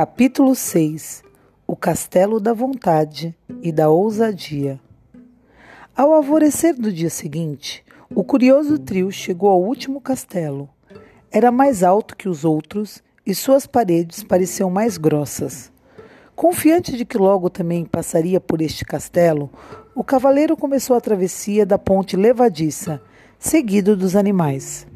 Capítulo 6 O Castelo da Vontade e da Ousadia Ao alvorecer do dia seguinte, o curioso trio chegou ao último castelo. Era mais alto que os outros e suas paredes pareciam mais grossas. Confiante de que logo também passaria por este castelo, o cavaleiro começou a travessia da ponte levadiça, seguido dos animais.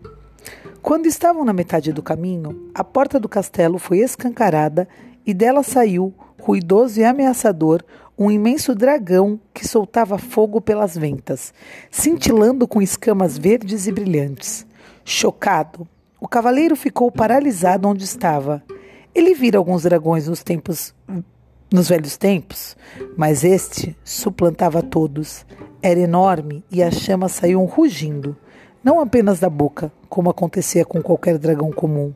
Quando estavam na metade do caminho, a porta do castelo foi escancarada e dela saiu, ruidoso e ameaçador, um imenso dragão que soltava fogo pelas ventas, cintilando com escamas verdes e brilhantes. Chocado, o cavaleiro ficou paralisado onde estava. Ele vira alguns dragões nos tempos nos velhos tempos, mas este suplantava todos. Era enorme e as chamas saíam rugindo não apenas da boca, como acontecia com qualquer dragão comum,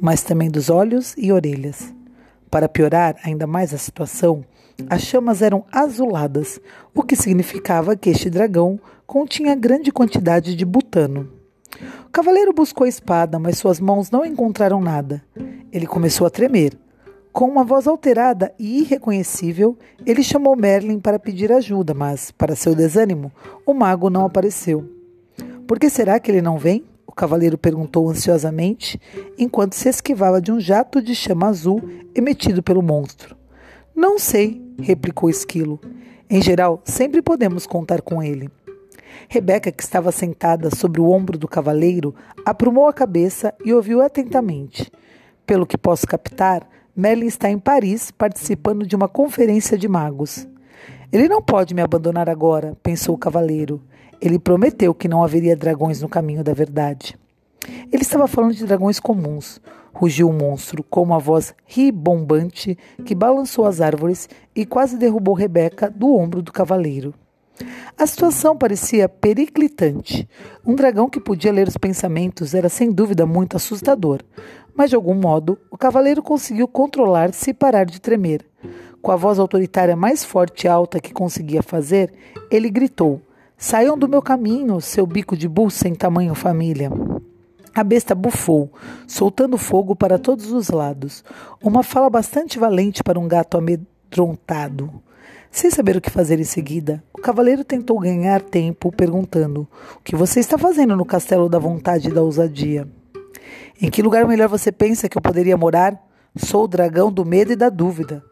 mas também dos olhos e orelhas. Para piorar ainda mais a situação, as chamas eram azuladas, o que significava que este dragão continha grande quantidade de butano. O cavaleiro buscou a espada, mas suas mãos não encontraram nada. Ele começou a tremer. Com uma voz alterada e irreconhecível, ele chamou Merlin para pedir ajuda, mas, para seu desânimo, o mago não apareceu. Por que será que ele não vem? O cavaleiro perguntou ansiosamente, enquanto se esquivava de um jato de chama azul emitido pelo monstro. Não sei, replicou esquilo. Em geral, sempre podemos contar com ele. Rebeca, que estava sentada sobre o ombro do cavaleiro, aprumou a cabeça e ouviu atentamente. Pelo que posso captar, Merlin está em Paris participando de uma conferência de magos. Ele não pode me abandonar agora, pensou o cavaleiro. Ele prometeu que não haveria dragões no caminho da verdade. Ele estava falando de dragões comuns. Rugiu o monstro com uma voz ribombante que balançou as árvores e quase derrubou Rebeca do ombro do cavaleiro. A situação parecia periclitante. Um dragão que podia ler os pensamentos era sem dúvida muito assustador, mas de algum modo o cavaleiro conseguiu controlar-se e parar de tremer. Com a voz autoritária mais forte e alta que conseguia fazer, ele gritou: Saiam do meu caminho, seu bico de burro sem tamanho família. A besta bufou, soltando fogo para todos os lados. Uma fala bastante valente para um gato amedrontado. Sem saber o que fazer em seguida, o cavaleiro tentou ganhar tempo perguntando: O que você está fazendo no castelo da vontade e da ousadia? Em que lugar melhor você pensa que eu poderia morar? Sou o dragão do medo e da dúvida.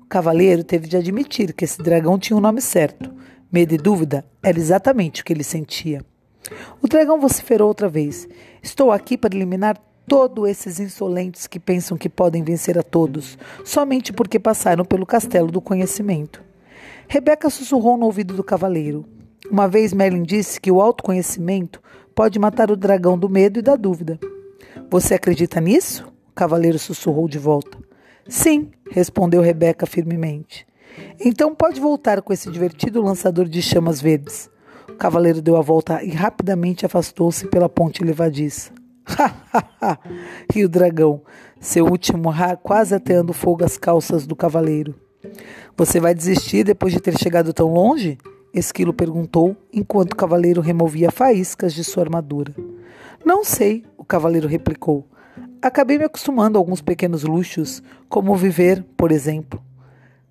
O cavaleiro teve de admitir que esse dragão tinha o um nome certo, Medo e dúvida era exatamente o que ele sentia. O dragão vociferou outra vez. Estou aqui para eliminar todos esses insolentes que pensam que podem vencer a todos, somente porque passaram pelo castelo do conhecimento. Rebeca sussurrou no ouvido do cavaleiro. Uma vez Merlin disse que o autoconhecimento pode matar o dragão do medo e da dúvida. Você acredita nisso? O cavaleiro sussurrou de volta. Sim, respondeu Rebeca firmemente. Então pode voltar com esse divertido lançador de chamas verdes. O cavaleiro deu a volta e rapidamente afastou-se pela ponte levadiça. Ha, ha, ha! riu o dragão, seu último ra quase ateando fogo às calças do cavaleiro. Você vai desistir depois de ter chegado tão longe? Esquilo perguntou, enquanto o cavaleiro removia faíscas de sua armadura. Não sei, o cavaleiro replicou. Acabei me acostumando a alguns pequenos luxos, como viver, por exemplo.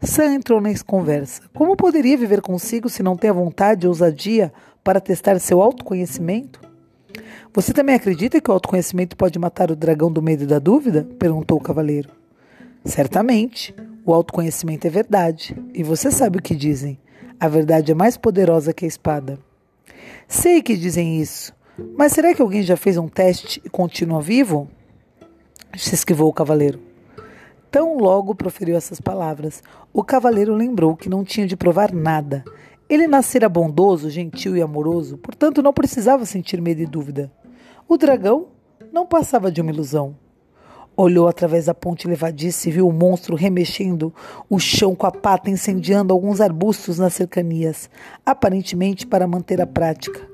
Sam entrou na conversa. Como poderia viver consigo se não tem a vontade e ousadia para testar seu autoconhecimento? Você também acredita que o autoconhecimento pode matar o dragão do medo e da dúvida? perguntou o cavaleiro. Certamente. O autoconhecimento é verdade. E você sabe o que dizem. A verdade é mais poderosa que a espada. Sei que dizem isso. Mas será que alguém já fez um teste e continua vivo? Se esquivou o cavaleiro. Tão logo proferiu essas palavras, o cavaleiro lembrou que não tinha de provar nada. Ele nascera bondoso, gentil e amoroso, portanto não precisava sentir medo e dúvida. O dragão não passava de uma ilusão. Olhou através da ponte levadiça e viu o monstro remexendo o chão com a pata, incendiando alguns arbustos nas cercanias, aparentemente para manter a prática.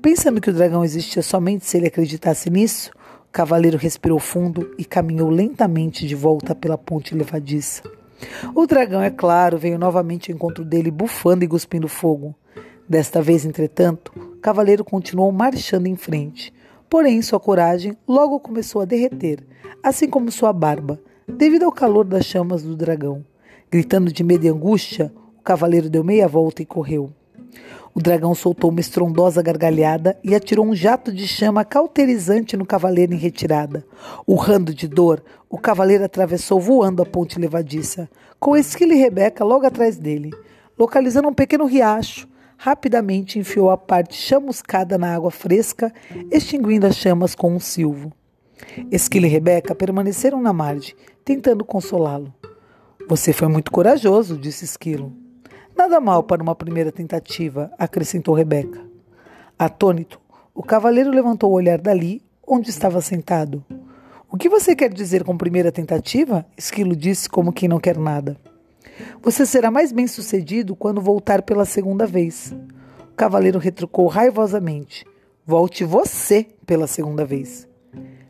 Pensando que o dragão existia somente se ele acreditasse nisso, cavaleiro respirou fundo e caminhou lentamente de volta pela ponte levadiça. O dragão, é claro, veio novamente ao encontro dele, bufando e cuspindo fogo. Desta vez, entretanto, o cavaleiro continuou marchando em frente. Porém, sua coragem logo começou a derreter, assim como sua barba. devido ao calor das chamas do dragão. Gritando de medo e angústia, o cavaleiro deu meia volta e correu. O dragão soltou uma estrondosa gargalhada e atirou um jato de chama cauterizante no cavaleiro em retirada. Urrando de dor, o cavaleiro atravessou voando a ponte levadiça, com Esquilo e Rebeca logo atrás dele. Localizando um pequeno riacho, rapidamente enfiou a parte chamuscada na água fresca, extinguindo as chamas com um silvo. Esquilo e Rebeca permaneceram na margem, tentando consolá-lo. Você foi muito corajoso, disse Esquilo. Nada mal para uma primeira tentativa, acrescentou Rebeca. Atônito, o cavaleiro levantou o olhar dali, onde estava sentado. O que você quer dizer com primeira tentativa? Esquilo disse como quem não quer nada. Você será mais bem sucedido quando voltar pela segunda vez. O cavaleiro retrucou raivosamente. Volte você pela segunda vez.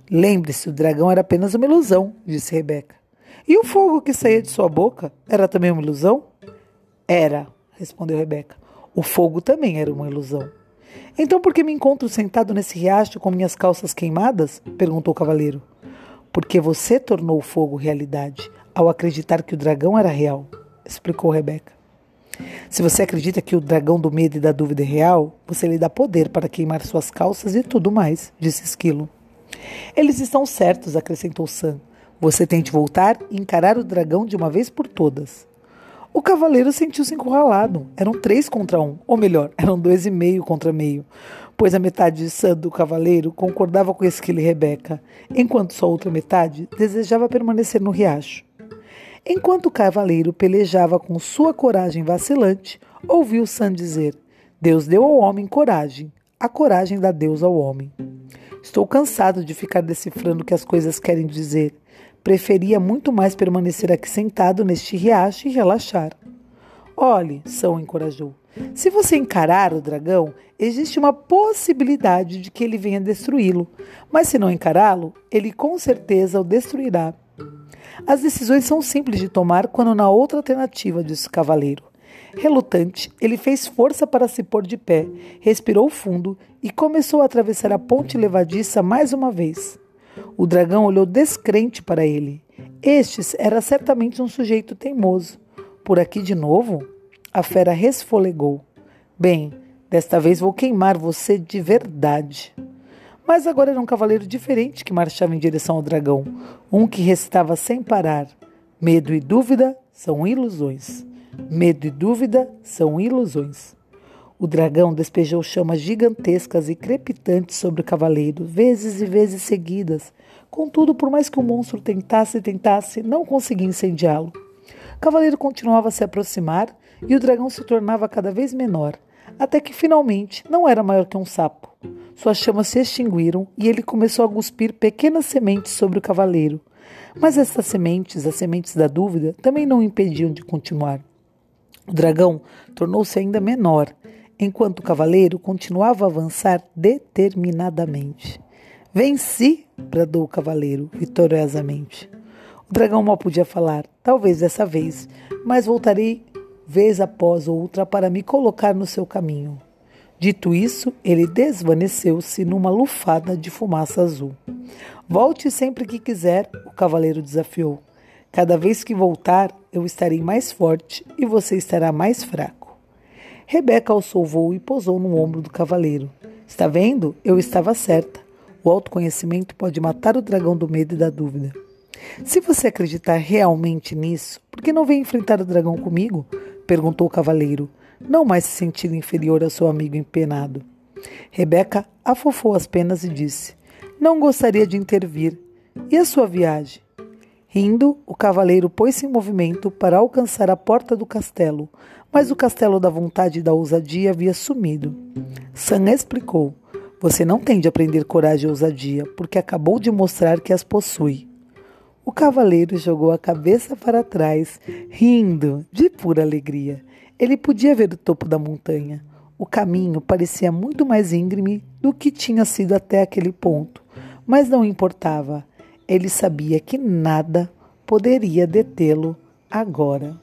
Lembre-se, o dragão era apenas uma ilusão, disse Rebeca. E o fogo que saía de sua boca era também uma ilusão? Era, respondeu Rebeca. O fogo também era uma ilusão. Então por que me encontro sentado nesse riacho com minhas calças queimadas? perguntou o cavaleiro. Porque você tornou o fogo realidade ao acreditar que o dragão era real, explicou Rebeca. Se você acredita que o dragão do medo e da dúvida é real, você lhe dá poder para queimar suas calças e tudo mais, disse Esquilo. Eles estão certos, acrescentou Sam. Você tem de voltar e encarar o dragão de uma vez por todas. O cavaleiro sentiu-se encurralado. Eram três contra um, ou melhor, eram dois e meio contra meio, pois a metade de Sam do cavaleiro concordava com Esquilo e Rebeca, enquanto sua outra metade desejava permanecer no riacho. Enquanto o cavaleiro pelejava com sua coragem vacilante, ouviu Sam dizer: Deus deu ao homem coragem, a coragem dá Deus ao homem. Estou cansado de ficar decifrando o que as coisas querem dizer. Preferia muito mais permanecer aqui sentado neste riacho e relaxar. Olhe, São encorajou. Se você encarar o dragão, existe uma possibilidade de que ele venha destruí-lo. Mas se não encará-lo, ele com certeza o destruirá. As decisões são simples de tomar quando na outra alternativa, disse o cavaleiro. Relutante, ele fez força para se pôr de pé, respirou fundo e começou a atravessar a ponte levadiça mais uma vez. O dragão olhou descrente para ele. Este era certamente um sujeito teimoso. Por aqui de novo? A fera resfolegou. Bem, desta vez vou queimar você de verdade. Mas agora era um cavaleiro diferente que marchava em direção ao dragão, um que recitava sem parar: Medo e dúvida são ilusões. Medo e dúvida são ilusões. O dragão despejou chamas gigantescas e crepitantes sobre o cavaleiro, vezes e vezes seguidas. Contudo, por mais que o monstro tentasse e tentasse, não conseguia incendiá-lo. O cavaleiro continuava a se aproximar e o dragão se tornava cada vez menor, até que finalmente não era maior que um sapo. Suas chamas se extinguiram e ele começou a cuspir pequenas sementes sobre o cavaleiro. Mas essas sementes, as sementes da dúvida, também não o impediam de continuar. O dragão tornou-se ainda menor enquanto o cavaleiro continuava a avançar determinadamente. Venci! bradou o cavaleiro vitoriosamente. O dragão mal podia falar, talvez dessa vez, mas voltarei vez após outra para me colocar no seu caminho. Dito isso, ele desvaneceu-se numa lufada de fumaça azul. Volte sempre que quiser, o cavaleiro desafiou. Cada vez que voltar, eu estarei mais forte e você estará mais fraco. Rebeca alçou o voo e pousou no ombro do cavaleiro. Está vendo? Eu estava certa. O autoconhecimento pode matar o dragão do medo e da dúvida. Se você acreditar realmente nisso, por que não vem enfrentar o dragão comigo? perguntou o cavaleiro, não mais se sentindo inferior ao seu amigo empenado. Rebeca afofou as penas e disse: Não gostaria de intervir. E a sua viagem? Rindo, o cavaleiro pôs-se em movimento para alcançar a porta do castelo, mas o castelo da vontade e da ousadia havia sumido. Sam explicou: Você não tem de aprender coragem e ousadia, porque acabou de mostrar que as possui. O cavaleiro jogou a cabeça para trás, rindo de pura alegria. Ele podia ver o topo da montanha. O caminho parecia muito mais íngreme do que tinha sido até aquele ponto, mas não importava. Ele sabia que nada poderia detê-lo agora.